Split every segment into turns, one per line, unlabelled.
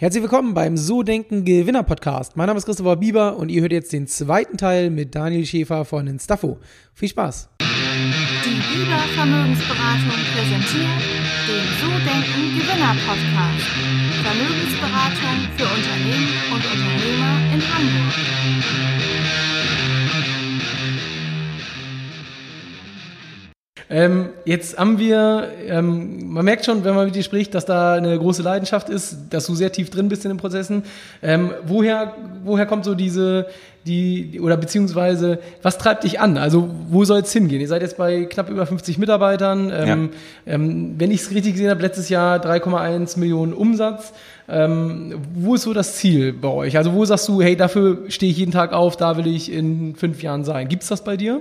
Herzlich willkommen beim So Denken Gewinner Podcast. Mein Name ist Christopher Bieber und ihr hört jetzt den zweiten Teil mit Daniel Schäfer von Instafo. Viel Spaß.
Die Bieber Vermögensberatung präsentiert den So Denken Gewinner Podcast. Vermögensberatung für Unternehmen und Unternehmer in Hamburg.
Ähm, jetzt haben wir, ähm, man merkt schon, wenn man mit dir spricht, dass da eine große Leidenschaft ist, dass du sehr tief drin bist in den Prozessen. Ähm, woher, woher kommt so diese, die, oder beziehungsweise, was treibt dich an? Also, wo soll es hingehen? Ihr seid jetzt bei knapp über 50 Mitarbeitern. Ähm, ja. ähm, wenn ich es richtig gesehen habe, letztes Jahr 3,1 Millionen Umsatz. Ähm, wo ist so das Ziel bei euch? Also, wo sagst du, hey, dafür stehe ich jeden Tag auf, da will ich in fünf Jahren sein? Gibt es das bei dir?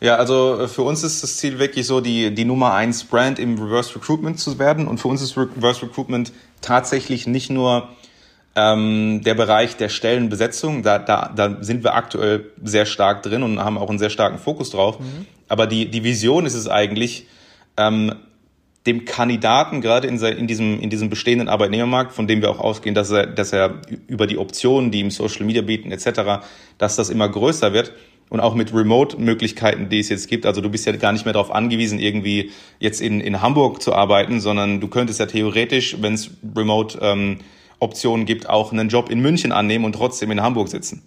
Ja, also äh, für uns ist das Ziel wirklich so, die, die Nummer eins Brand im Reverse Recruitment zu werden. Und für uns ist Reverse Recruitment tatsächlich nicht nur ähm, der Bereich der Stellenbesetzung. Da, da, da sind wir aktuell sehr stark drin und haben auch einen sehr starken Fokus drauf. Mhm. Aber die, die Vision ist es eigentlich, ähm, dem Kandidaten gerade in, in, diesem, in diesem bestehenden Arbeitnehmermarkt, von dem wir auch ausgehen, dass er, dass er über die Optionen, die ihm Social Media bieten etc., dass das immer größer wird, und auch mit Remote-Möglichkeiten, die es jetzt gibt. Also du bist ja gar nicht mehr darauf angewiesen, irgendwie jetzt in, in Hamburg zu arbeiten, sondern du könntest ja theoretisch, wenn es Remote-Optionen ähm, gibt, auch einen Job in München annehmen und trotzdem in Hamburg sitzen.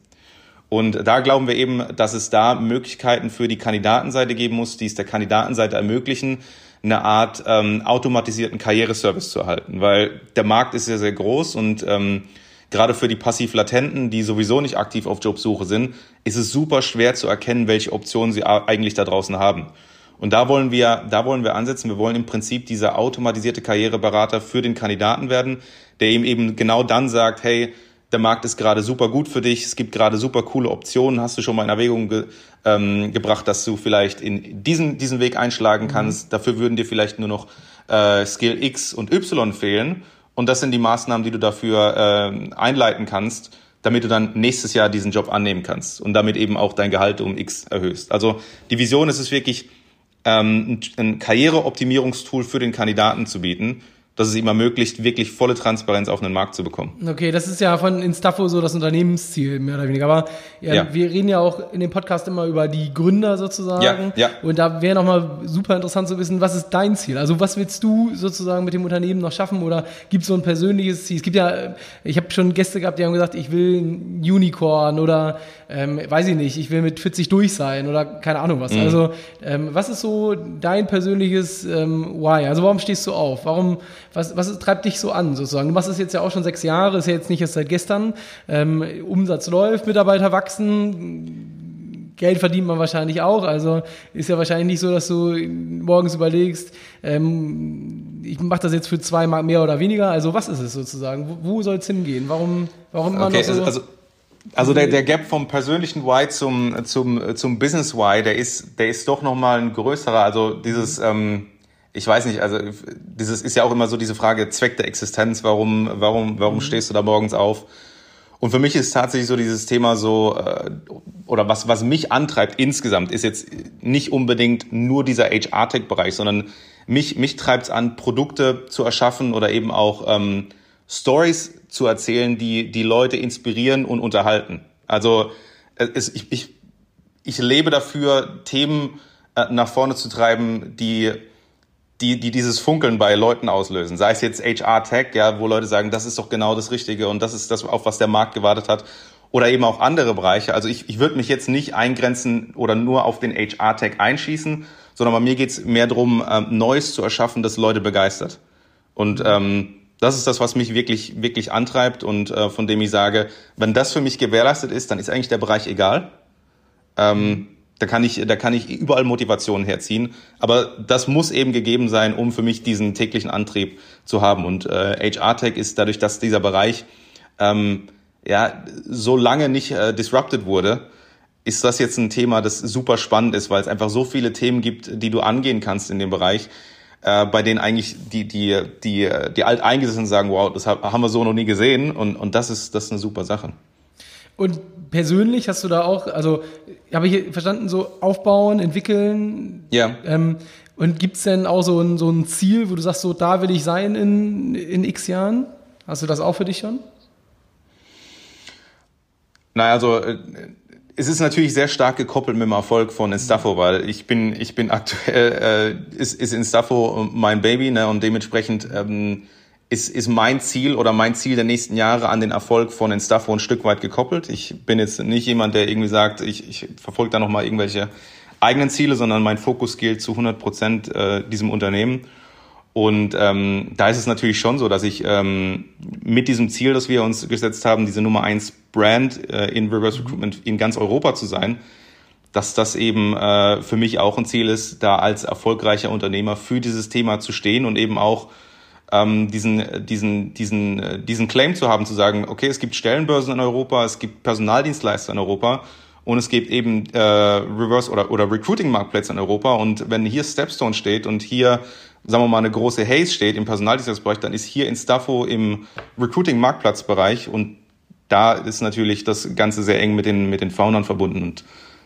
Und da glauben wir eben, dass es da Möglichkeiten für die Kandidatenseite geben muss, die es der Kandidatenseite ermöglichen, eine Art ähm, automatisierten Karriereservice zu erhalten. Weil der Markt ist ja sehr groß und ähm, gerade für die passiv-latenten, die sowieso nicht aktiv auf Jobsuche sind, ist es super schwer zu erkennen, welche Optionen sie eigentlich da draußen haben. Und da wollen wir, da wollen wir ansetzen. Wir wollen im Prinzip dieser automatisierte Karriereberater für den Kandidaten werden, der ihm eben genau dann sagt, hey, der Markt ist gerade super gut für dich, es gibt gerade super coole Optionen, hast du schon mal in Erwägung ge, ähm, gebracht, dass du vielleicht in diesen, diesen Weg einschlagen kannst. Mhm. Dafür würden dir vielleicht nur noch äh, Skill X und Y fehlen. Und das sind die Maßnahmen, die du dafür äh, einleiten kannst, damit du dann nächstes Jahr diesen Job annehmen kannst und damit eben auch dein Gehalt um X erhöhst. Also die Vision ist es wirklich, ähm, ein Karriereoptimierungstool für den Kandidaten zu bieten, dass es ihm ermöglicht, wirklich volle Transparenz auf den Markt zu bekommen.
Okay, das ist ja von Instafo so das Unternehmensziel, mehr oder weniger. Aber ja, ja. wir reden ja auch in dem Podcast immer über die Gründer sozusagen. Ja, ja. Und da wäre nochmal super interessant zu wissen, was ist dein Ziel? Also was willst du sozusagen mit dem Unternehmen noch schaffen? Oder gibt es so ein persönliches Ziel? Es gibt ja, ich habe schon Gäste gehabt, die haben gesagt, ich will ein Unicorn oder ähm, weiß ich nicht, ich will mit 40 durch sein oder keine Ahnung was. Mhm. Also ähm, was ist so dein persönliches ähm, Why? Also warum stehst du auf? Warum was, was treibt dich so an sozusagen? Du machst es jetzt ja auch schon sechs Jahre, ist ja jetzt nicht erst seit gestern. Ähm, Umsatz läuft, Mitarbeiter wachsen, Geld verdient man wahrscheinlich auch. Also ist ja wahrscheinlich nicht so, dass du morgens überlegst, ähm, ich mache das jetzt für zwei Mark mehr oder weniger. Also was ist es sozusagen? Wo, wo soll es hingehen? Warum, warum
okay, man so also also der, der Gap vom persönlichen Why zum, zum, zum Business Why, der ist, der ist doch nochmal ein größerer. Also dieses, ähm, ich weiß nicht, also dieses ist ja auch immer so diese Frage Zweck der Existenz, warum, warum, warum mhm. stehst du da morgens auf? Und für mich ist tatsächlich so dieses Thema so, äh, oder was, was mich antreibt insgesamt, ist jetzt nicht unbedingt nur dieser HR-Tech-Bereich, sondern mich, mich treibt es an, Produkte zu erschaffen oder eben auch ähm, Stories zu erzählen, die die Leute inspirieren und unterhalten. Also es, ich, ich, ich lebe dafür, Themen äh, nach vorne zu treiben, die die, die dieses Funkeln bei Leuten auslösen. Sei es jetzt HR-Tech, ja, wo Leute sagen, das ist doch genau das Richtige und das ist das, auf was der Markt gewartet hat. Oder eben auch andere Bereiche. Also ich, ich würde mich jetzt nicht eingrenzen oder nur auf den HR-Tech einschießen, sondern bei mir geht's mehr darum, ähm, Neues zu erschaffen, das Leute begeistert. Und ähm, das ist das, was mich wirklich, wirklich antreibt und äh, von dem ich sage, wenn das für mich gewährleistet ist, dann ist eigentlich der Bereich egal. Ähm, da kann ich, da kann ich überall Motivationen herziehen. Aber das muss eben gegeben sein, um für mich diesen täglichen Antrieb zu haben. Und äh, HR-Tech ist dadurch, dass dieser Bereich ähm, ja so lange nicht äh, disrupted wurde, ist das jetzt ein Thema, das super spannend ist, weil es einfach so viele Themen gibt, die du angehen kannst in dem Bereich, äh, bei denen eigentlich die, die, die, die Alteingesessenen sagen, wow, das haben wir so noch nie gesehen und, und das ist, das ist eine super Sache.
Und persönlich hast du da auch, also habe ich verstanden, so aufbauen, entwickeln.
Ja.
Ähm, und gibt's denn auch so ein, so ein Ziel, wo du sagst, so da will ich sein in, in x Jahren? Hast du das auch für dich schon?
Naja, also äh, es ist natürlich sehr stark gekoppelt mit dem Erfolg von Instafo, weil ich bin, ich bin aktuell, äh, ist, ist Instafo mein Baby, ne, und dementsprechend ähm, ist, ist mein Ziel oder mein Ziel der nächsten Jahre an den Erfolg von Instafo ein Stück weit gekoppelt. Ich bin jetzt nicht jemand, der irgendwie sagt, ich, ich verfolge da nochmal irgendwelche eigenen Ziele, sondern mein Fokus gilt zu 100 Prozent äh, diesem Unternehmen. Und ähm, da ist es natürlich schon so, dass ich ähm, mit diesem Ziel, das wir uns gesetzt haben, diese Nummer eins Brand äh, in Reverse Recruitment in ganz Europa zu sein, dass das eben äh, für mich auch ein Ziel ist, da als erfolgreicher Unternehmer für dieses Thema zu stehen und eben auch ähm, diesen, diesen, diesen, äh, diesen Claim zu haben, zu sagen, okay, es gibt Stellenbörsen in Europa, es gibt Personaldienstleister in Europa und es gibt eben äh, Reverse- oder, oder Recruiting-Marktplätze in Europa. Und wenn hier Stepstone steht und hier sagen wir mal, eine große Haze steht im Personaldienstleistungsbereich, dann ist hier in Staffo im Recruiting-Marktplatzbereich und da ist natürlich das Ganze sehr eng mit den, mit den Foundern verbunden und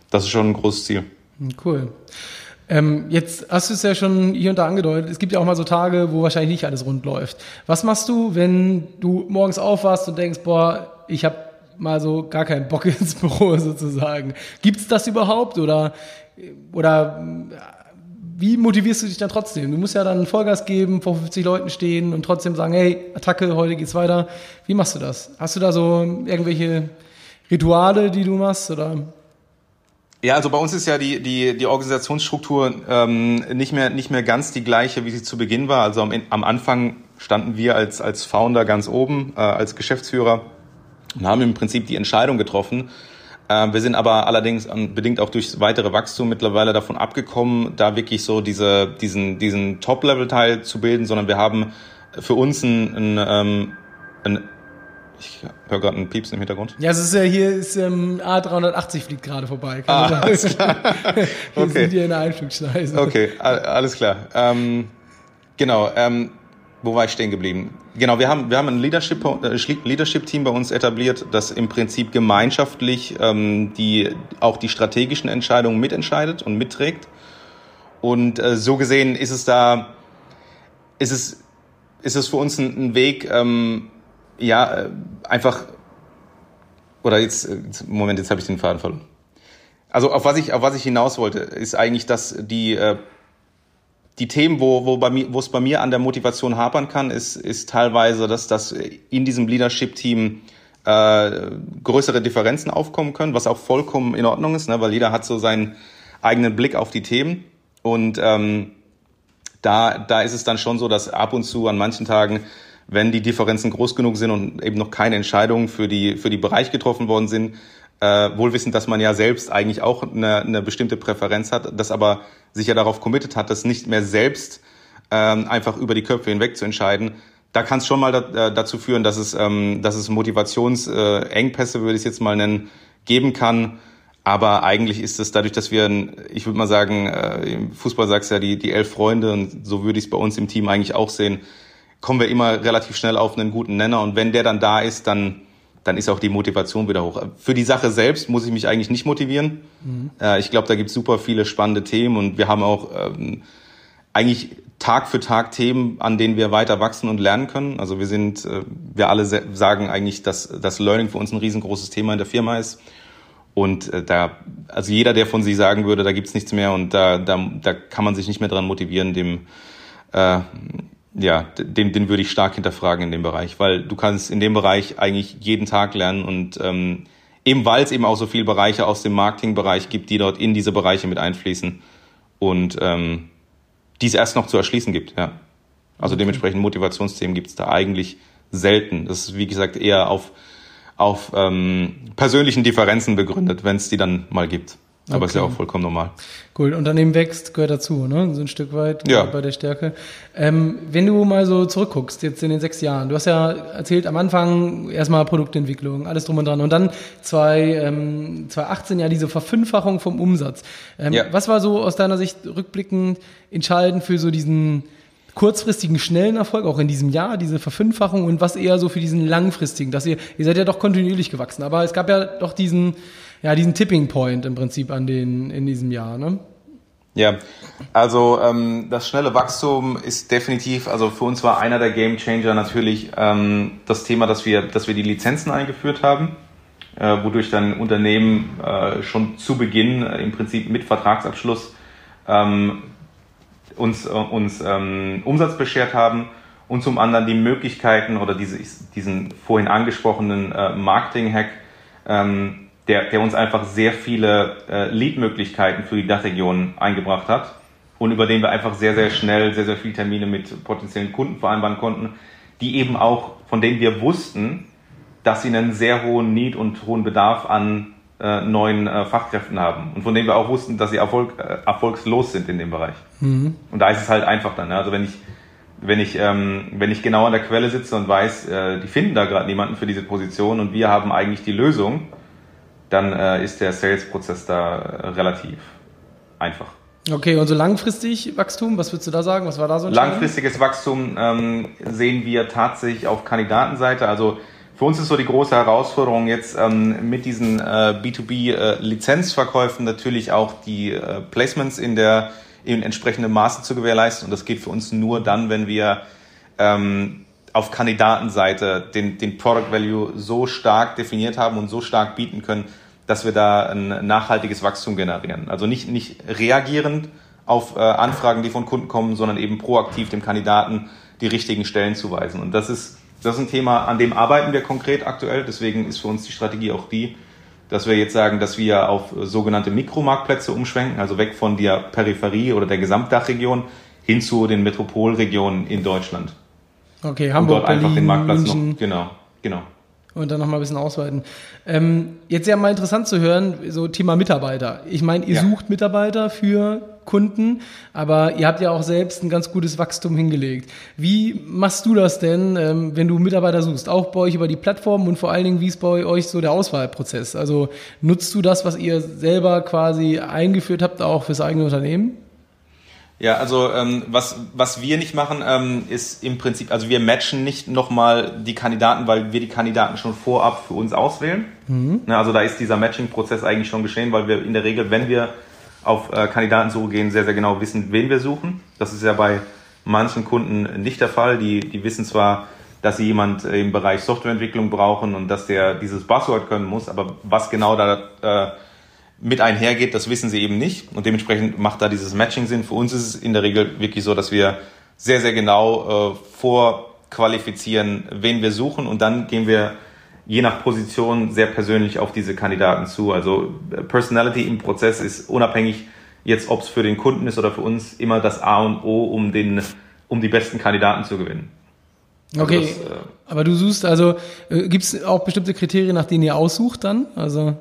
das ist schon ein großes Ziel.
Cool. Ähm, jetzt hast du es ja schon hier und da angedeutet, es gibt ja auch mal so Tage, wo wahrscheinlich nicht alles rund läuft. Was machst du, wenn du morgens aufwachst und denkst, boah, ich habe mal so gar keinen Bock ins Büro sozusagen. Gibt es das überhaupt oder, oder wie motivierst du dich dann trotzdem? Du musst ja dann Vollgas geben, vor 50 Leuten stehen und trotzdem sagen, hey, Attacke, heute geht's weiter. Wie machst du das? Hast du da so irgendwelche Rituale, die du machst oder?
Ja, also bei uns ist ja die, die, die Organisationsstruktur ähm, nicht, mehr, nicht mehr ganz die gleiche, wie sie zu Beginn war. Also am, am Anfang standen wir als, als Founder ganz oben, äh, als Geschäftsführer und haben im Prinzip die Entscheidung getroffen, ähm, wir sind aber allerdings bedingt auch durch weitere Wachstum mittlerweile davon abgekommen, da wirklich so diese, diesen, diesen Top-Level-Teil zu bilden, sondern wir haben für uns ein, ein, ähm, ein ich höre gerade einen Pieps im Hintergrund.
Ja, es ist ja hier ist ähm, A380 fliegt gerade vorbei.
Kann ah, alles klar.
wir okay. sind hier in der Einflugschneise.
Okay, alles klar. Ähm, genau. Ähm, wo war ich stehen geblieben? Genau, wir haben, wir haben ein Leadership, äh, Leadership Team bei uns etabliert, das im Prinzip gemeinschaftlich ähm, die, auch die strategischen Entscheidungen mitentscheidet und mitträgt. Und äh, so gesehen ist es da, ist es, ist es für uns ein, ein Weg, ähm, ja, äh, einfach, oder jetzt, Moment, jetzt habe ich den Faden verloren. Also auf was ich, auf was ich hinaus wollte, ist eigentlich, dass die äh, die Themen, wo, wo, bei mir, wo es bei mir an der Motivation hapern kann, ist, ist teilweise, dass, dass in diesem Leadership-Team äh, größere Differenzen aufkommen können, was auch vollkommen in Ordnung ist, ne, weil jeder hat so seinen eigenen Blick auf die Themen. Und ähm, da, da ist es dann schon so, dass ab und zu an manchen Tagen, wenn die Differenzen groß genug sind und eben noch keine Entscheidungen für die, für die Bereich getroffen worden sind, äh, wohl wissend, dass man ja selbst eigentlich auch eine, eine bestimmte Präferenz hat, das aber sich ja darauf committed hat, das nicht mehr selbst ähm, einfach über die Köpfe hinweg zu entscheiden. Da kann es schon mal da, äh, dazu führen, dass es, ähm, dass es Motivationsengpässe, äh, würde ich es jetzt mal nennen, geben kann. Aber eigentlich ist es dadurch, dass wir, ich würde mal sagen, äh, im Fußball sagst du ja die, die elf Freunde und so würde ich es bei uns im Team eigentlich auch sehen, kommen wir immer relativ schnell auf einen guten Nenner und wenn der dann da ist, dann dann ist auch die Motivation wieder hoch. Für die Sache selbst muss ich mich eigentlich nicht motivieren. Mhm. Äh, ich glaube, da gibt es super viele spannende Themen und wir haben auch ähm, eigentlich Tag für Tag Themen, an denen wir weiter wachsen und lernen können. Also wir sind, äh, wir alle sagen eigentlich, dass das Learning für uns ein riesengroßes Thema in der Firma ist. Und äh, da, also jeder, der von sich sagen würde, da gibt's nichts mehr und da, da, da kann man sich nicht mehr dran motivieren, dem äh, ja, den, den würde ich stark hinterfragen in dem Bereich, weil du kannst in dem Bereich eigentlich jeden Tag lernen und ähm, eben weil es eben auch so viele Bereiche aus dem Marketingbereich gibt, die dort in diese Bereiche mit einfließen und ähm, die es erst noch zu erschließen gibt, ja. Also dementsprechend Motivationsthemen gibt es da eigentlich selten. Das ist, wie gesagt, eher auf, auf ähm, persönlichen Differenzen begründet, wenn es die dann mal gibt. Aber okay. ist ja auch vollkommen normal.
Cool. Unternehmen wächst, gehört dazu, ne? So ein Stück weit ja. bei der Stärke. Ähm, wenn du mal so zurückguckst, jetzt in den sechs Jahren, du hast ja erzählt, am Anfang erstmal Produktentwicklung, alles drum und dran. Und dann zwei, ähm, 2018 ja diese Verfünffachung vom Umsatz. Ähm, ja. Was war so aus deiner Sicht rückblickend entscheidend für so diesen kurzfristigen, schnellen Erfolg, auch in diesem Jahr, diese Verfünffachung und was eher so für diesen langfristigen, dass ihr, ihr seid ja doch kontinuierlich gewachsen, aber es gab ja doch diesen, ja, diesen Tipping Point im Prinzip an den, in diesem Jahr, ne?
Ja, also ähm, das schnelle Wachstum ist definitiv, also für uns war einer der Game Changer natürlich ähm, das Thema, dass wir, dass wir die Lizenzen eingeführt haben, äh, wodurch dann Unternehmen äh, schon zu Beginn äh, im Prinzip mit Vertragsabschluss ähm, uns, äh, uns ähm, Umsatz beschert haben und zum anderen die Möglichkeiten oder diese, diesen vorhin angesprochenen äh, Marketing-Hack, ähm, der, der uns einfach sehr viele äh, Lead-Möglichkeiten für die Dachregion eingebracht hat und über den wir einfach sehr, sehr schnell sehr, sehr viele Termine mit potenziellen Kunden vereinbaren konnten, die eben auch, von denen wir wussten, dass sie einen sehr hohen Need und hohen Bedarf an äh, neuen äh, Fachkräften haben und von denen wir auch wussten, dass sie Erfolg, äh, erfolgslos sind in dem Bereich. Mhm. Und da ist es halt einfach dann. Ne? Also wenn ich wenn ich ähm, wenn ich genau an der Quelle sitze und weiß, äh, die finden da gerade niemanden für diese Position und wir haben eigentlich die Lösung, dann äh, ist der Sales-Prozess da äh, relativ einfach.
Okay, und so langfristig Wachstum, was würdest du da sagen? Was war da so
ein Langfristiges Wachstum ähm, sehen wir tatsächlich auf Kandidatenseite. Also für uns ist so die große Herausforderung jetzt ähm, mit diesen äh, B2B-Lizenzverkäufen äh, natürlich auch die äh, Placements in der in entsprechendem Maße zu gewährleisten. Und das geht für uns nur dann, wenn wir ähm, auf Kandidatenseite den, den Product Value so stark definiert haben und so stark bieten können, dass wir da ein nachhaltiges Wachstum generieren. Also nicht, nicht reagierend auf äh, Anfragen, die von Kunden kommen, sondern eben proaktiv dem Kandidaten die richtigen Stellen zuweisen. Und das ist, das ist ein Thema, an dem arbeiten wir konkret aktuell. Deswegen ist für uns die Strategie auch die, dass wir jetzt sagen, dass wir auf sogenannte Mikromarktplätze umschwenken, also weg von der Peripherie oder der Gesamtdachregion hin zu den Metropolregionen in Deutschland.
Okay, Hamburg, und dort Berlin, einfach den Marktplatz München.
noch. Genau, genau.
Und dann nochmal ein bisschen ausweiten. Ähm, jetzt ja mal interessant zu hören, so Thema Mitarbeiter. Ich meine, ihr ja. sucht Mitarbeiter für Kunden, aber ihr habt ja auch selbst ein ganz gutes Wachstum hingelegt. Wie machst du das denn, ähm, wenn du Mitarbeiter suchst? Auch bei euch über die Plattform und vor allen Dingen, wie ist bei euch so der Auswahlprozess? Also nutzt du das, was ihr selber quasi eingeführt habt, auch fürs eigene Unternehmen?
Ja, also ähm, was, was wir nicht machen, ähm, ist im Prinzip, also wir matchen nicht nochmal die Kandidaten, weil wir die Kandidaten schon vorab für uns auswählen. Mhm. Ja, also da ist dieser Matching-Prozess eigentlich schon geschehen, weil wir in der Regel, wenn wir auf äh, Kandidatensuche gehen, sehr, sehr genau wissen, wen wir suchen. Das ist ja bei manchen Kunden nicht der Fall. Die, die wissen zwar, dass sie jemand im Bereich Softwareentwicklung brauchen und dass der dieses Buzzword können muss, aber was genau da äh, mit einhergeht, das wissen sie eben nicht. Und dementsprechend macht da dieses Matching Sinn. Für uns ist es in der Regel wirklich so, dass wir sehr, sehr genau äh, vorqualifizieren, wen wir suchen. Und dann gehen wir je nach Position sehr persönlich auf diese Kandidaten zu. Also äh, Personality im Prozess ist unabhängig jetzt, ob es für den Kunden ist oder für uns, immer das A und O, um, den, um die besten Kandidaten zu gewinnen.
Also okay, das, äh, aber du suchst also, äh, gibt es auch bestimmte Kriterien, nach denen ihr aussucht dann? Also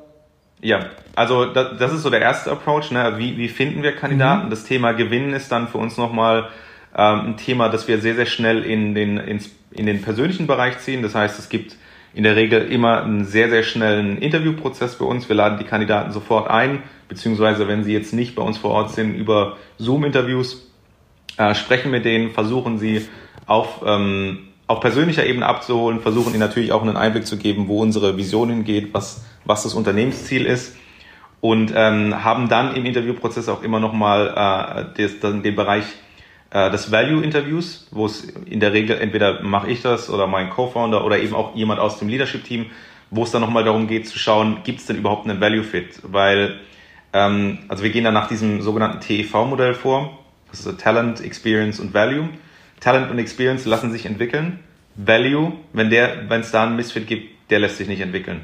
ja, also das, das ist so der erste Approach. Ne? Wie, wie finden wir Kandidaten? Mhm. Das Thema Gewinnen ist dann für uns nochmal ähm, ein Thema, das wir sehr, sehr schnell in den, ins, in den persönlichen Bereich ziehen. Das heißt, es gibt in der Regel immer einen sehr, sehr schnellen Interviewprozess bei uns. Wir laden die Kandidaten sofort ein, beziehungsweise wenn sie jetzt nicht bei uns vor Ort sind, über Zoom-Interviews, äh, sprechen mit denen, versuchen sie auf, ähm, auf persönlicher Ebene abzuholen, versuchen ihnen natürlich auch einen Einblick zu geben, wo unsere Vision hingeht, was was das Unternehmensziel ist und ähm, haben dann im Interviewprozess auch immer nochmal äh, den Bereich äh, des Value-Interviews, wo es in der Regel entweder mache ich das oder mein Co-Founder oder eben auch jemand aus dem Leadership-Team, wo es dann nochmal darum geht zu schauen, gibt es denn überhaupt einen Value-Fit? Weil, ähm, also wir gehen dann nach diesem sogenannten TEV-Modell vor, das ist Talent, Experience und Value. Talent und Experience lassen sich entwickeln. Value, wenn der, wenn es da einen Misfit gibt, der lässt sich nicht entwickeln.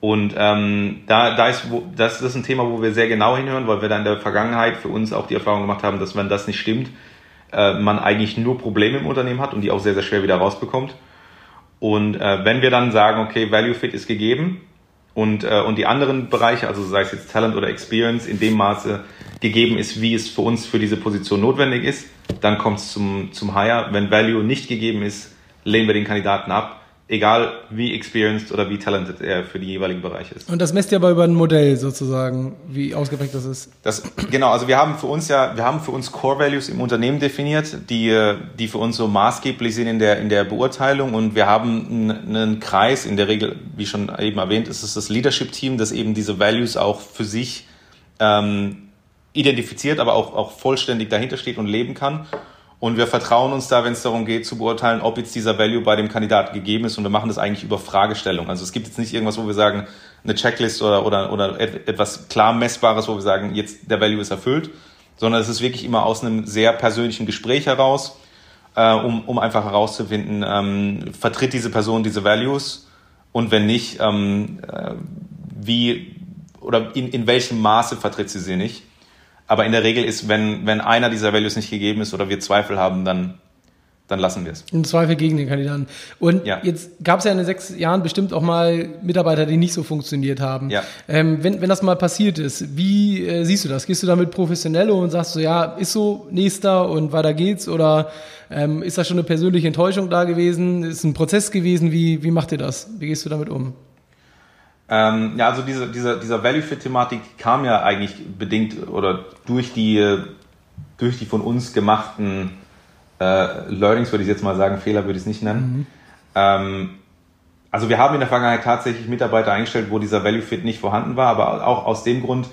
Und ähm, da, da ist, wo, das ist ein Thema, wo wir sehr genau hinhören, weil wir da in der Vergangenheit für uns auch die Erfahrung gemacht haben, dass wenn das nicht stimmt, äh, man eigentlich nur Probleme im Unternehmen hat und die auch sehr, sehr schwer wieder rausbekommt. Und äh, wenn wir dann sagen, okay, Value Fit ist gegeben und, äh, und die anderen Bereiche, also sei es jetzt Talent oder Experience, in dem Maße gegeben ist, wie es für uns für diese Position notwendig ist, dann kommt es zum, zum Hire. Wenn Value nicht gegeben ist, lehnen wir den Kandidaten ab egal wie experienced oder wie talented er für die jeweiligen Bereiche ist.
Und das messt ihr aber über ein Modell sozusagen, wie ausgeprägt das ist.
Das, genau, also wir haben für uns ja, wir haben für uns Core Values im Unternehmen definiert, die, die für uns so maßgeblich sind in der, in der Beurteilung und wir haben einen, einen Kreis, in der Regel, wie schon eben erwähnt, ist es das Leadership Team, das eben diese Values auch für sich ähm, identifiziert, aber auch, auch vollständig dahinter steht und leben kann. Und wir vertrauen uns da, wenn es darum geht, zu beurteilen, ob jetzt dieser Value bei dem Kandidaten gegeben ist. Und wir machen das eigentlich über Fragestellung. Also es gibt jetzt nicht irgendwas, wo wir sagen, eine Checklist oder, oder, oder etwas klar Messbares, wo wir sagen, jetzt der Value ist erfüllt, sondern es ist wirklich immer aus einem sehr persönlichen Gespräch heraus, äh, um, um einfach herauszufinden, ähm, vertritt diese Person diese Values und wenn nicht, ähm, äh, wie oder in, in welchem Maße vertritt sie sie nicht. Aber in der Regel ist, wenn, wenn einer dieser Values nicht gegeben ist oder wir Zweifel haben, dann, dann lassen wir es.
Im Zweifel gegen den Kandidaten. Und ja. jetzt gab es ja in den sechs Jahren bestimmt auch mal Mitarbeiter, die nicht so funktioniert haben. Ja. Ähm, wenn, wenn das mal passiert ist, wie äh, siehst du das? Gehst du damit professionell und sagst so, ja, ist so, nächster und weiter geht's? Oder ähm, ist da schon eine persönliche Enttäuschung da gewesen? Ist ein Prozess gewesen? Wie, wie macht ihr das? Wie gehst du damit um?
Ähm, ja, also diese, diese, dieser Value-Fit-Thematik kam ja eigentlich bedingt oder durch die, durch die von uns gemachten äh, Learnings, würde ich jetzt mal sagen, Fehler würde ich es nicht nennen. Mhm. Ähm, also wir haben in der Vergangenheit tatsächlich Mitarbeiter eingestellt, wo dieser Value-Fit nicht vorhanden war, aber auch aus dem Grund,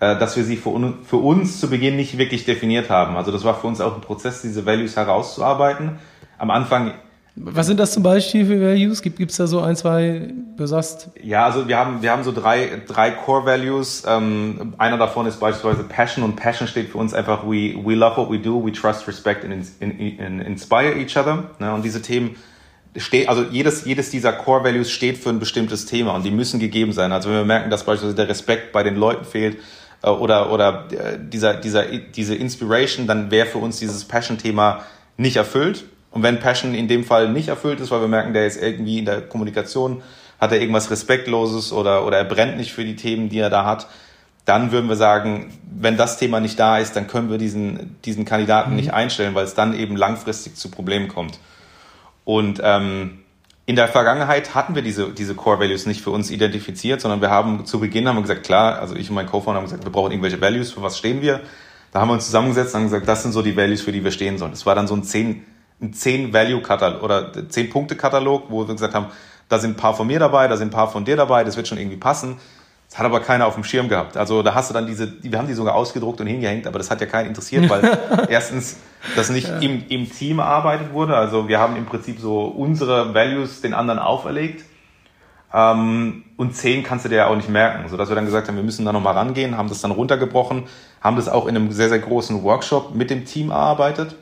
äh, dass wir sie für, un für uns zu Beginn nicht wirklich definiert haben. Also das war für uns auch ein Prozess, diese Values herauszuarbeiten. Am Anfang
was sind das zum Beispiel für Values? Gibt es da so ein, zwei, du sagst?
Ja, also wir haben, wir haben so drei, drei Core Values. Ähm, einer davon ist beispielsweise Passion und Passion steht für uns einfach, we, we love what we do, we trust, respect and in, in, inspire each other. Ne? Und diese Themen steht, also jedes, jedes dieser Core Values steht für ein bestimmtes Thema und die müssen gegeben sein. Also wenn wir merken, dass beispielsweise der Respekt bei den Leuten fehlt, äh, oder, oder äh, dieser, dieser, diese Inspiration, dann wäre für uns dieses Passion-Thema nicht erfüllt. Und wenn Passion in dem Fall nicht erfüllt ist, weil wir merken, der ist irgendwie in der Kommunikation, hat er irgendwas Respektloses oder, oder er brennt nicht für die Themen, die er da hat, dann würden wir sagen, wenn das Thema nicht da ist, dann können wir diesen, diesen Kandidaten mhm. nicht einstellen, weil es dann eben langfristig zu Problemen kommt. Und ähm, in der Vergangenheit hatten wir diese, diese Core Values nicht für uns identifiziert, sondern wir haben zu Beginn haben wir gesagt, klar, also ich und mein Co-Founder haben gesagt, wir brauchen irgendwelche Values, für was stehen wir? Da haben wir uns zusammengesetzt und haben gesagt, das sind so die Values, für die wir stehen sollen. Das war dann so ein zehn ein 10-Value-Katalog oder 10-Punkte-Katalog, wo wir gesagt haben, da sind ein paar von mir dabei, da sind ein paar von dir dabei, das wird schon irgendwie passen. Das hat aber keiner auf dem Schirm gehabt. Also da hast du dann diese, wir haben die sogar ausgedruckt und hingehängt, aber das hat ja keinen interessiert, weil erstens das nicht ja. im, im Team erarbeitet wurde. Also wir haben im Prinzip so unsere Values den anderen auferlegt. Ähm, und 10 kannst du dir ja auch nicht merken, sodass wir dann gesagt haben, wir müssen da nochmal rangehen, haben das dann runtergebrochen, haben das auch in einem sehr, sehr großen Workshop mit dem Team erarbeitet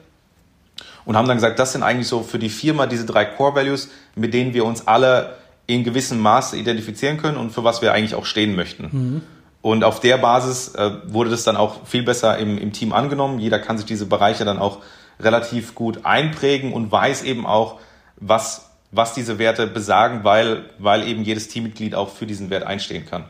und haben dann gesagt, das sind eigentlich so für die Firma diese drei Core Values, mit denen wir uns alle in gewissem Maße identifizieren können und für was wir eigentlich auch stehen möchten. Mhm. Und auf der Basis äh, wurde das dann auch viel besser im, im Team angenommen. Jeder kann sich diese Bereiche dann auch relativ gut einprägen und weiß eben auch, was, was diese Werte besagen, weil, weil eben jedes Teammitglied auch für diesen Wert einstehen kann.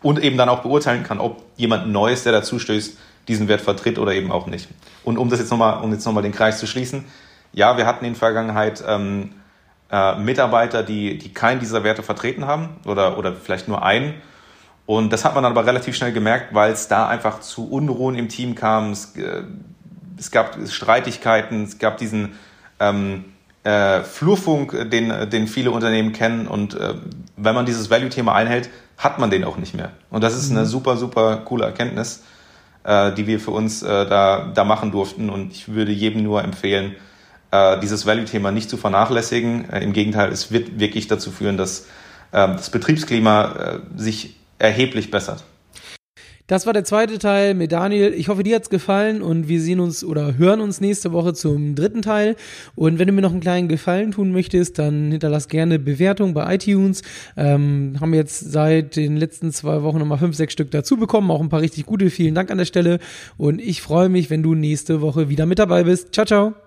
Und eben dann auch beurteilen kann, ob jemand Neues, der dazu stößt, diesen Wert vertritt oder eben auch nicht. Und um das jetzt nochmal, um jetzt nochmal den Kreis zu schließen, ja, wir hatten in der Vergangenheit ähm, äh, Mitarbeiter, die, die keinen dieser Werte vertreten haben oder, oder vielleicht nur einen. Und das hat man dann aber relativ schnell gemerkt, weil es da einfach zu Unruhen im Team kam. Es, äh, es gab Streitigkeiten, es gab diesen ähm, äh, Flurfunk, den, den viele Unternehmen kennen. Und äh, wenn man dieses Value-Thema einhält, hat man den auch nicht mehr. Und das ist eine mhm. super, super coole Erkenntnis die wir für uns äh, da, da machen durften. Und ich würde jedem nur empfehlen, äh, dieses Value-Thema nicht zu vernachlässigen. Äh, Im Gegenteil, es wird wirklich dazu führen, dass äh, das Betriebsklima äh, sich erheblich bessert.
Das war der zweite Teil mit Daniel. Ich hoffe, dir hat's gefallen und wir sehen uns oder hören uns nächste Woche zum dritten Teil. Und wenn du mir noch einen kleinen Gefallen tun möchtest, dann hinterlass gerne Bewertung bei iTunes. Ähm, haben jetzt seit den letzten zwei Wochen nochmal fünf, sechs Stück dazu bekommen. Auch ein paar richtig gute. Vielen Dank an der Stelle. Und ich freue mich, wenn du nächste Woche wieder mit dabei bist. Ciao, ciao.